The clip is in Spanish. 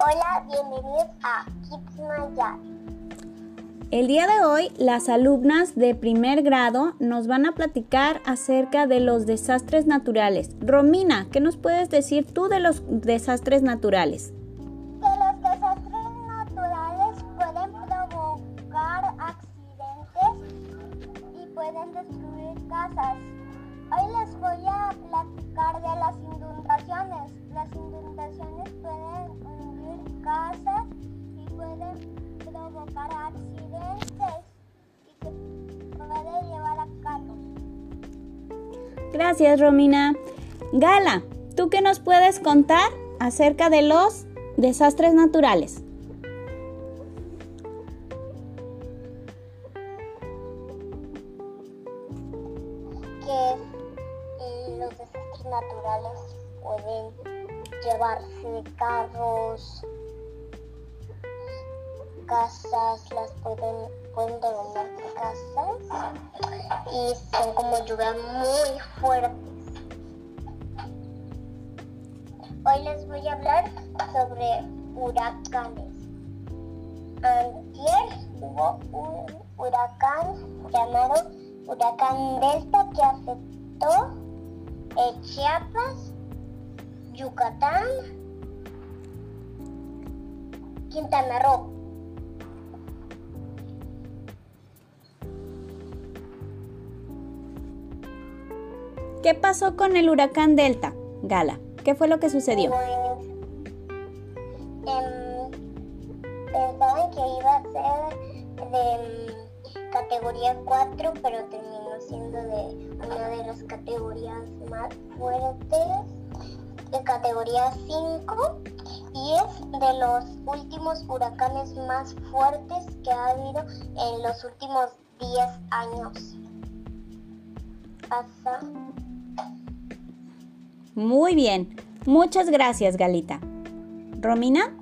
Hola, bienvenidos a Kids Mayar. El día de hoy las alumnas de primer grado nos van a platicar acerca de los desastres naturales. Romina, ¿qué nos puedes decir tú de los desastres naturales? Que los desastres naturales pueden provocar accidentes y pueden destruir casas. Pueden provocar accidentes y se puede llevar a cabo. Gracias, Romina. Gala, ¿tú qué nos puedes contar acerca de los desastres naturales? Que eh, los desastres naturales pueden llevarse carros, casas, las pueden, pueden derrumbar casas y son como lluvias muy fuertes. Hoy les voy a hablar sobre huracanes. Antier hubo un huracán llamado Huracán Delta que afectó eh, Chiapas, Yucatán, Quintana Roo. ¿Qué pasó con el huracán Delta? Gala, ¿qué fue lo que sucedió? Pues, em, pensaban que iba a ser de em, categoría 4, pero terminó siendo de una de las categorías más fuertes, de categoría 5, y es de los últimos huracanes más fuertes que ha habido en los últimos 10 años. Pasa. Muy bien. Muchas gracias, Galita. Romina.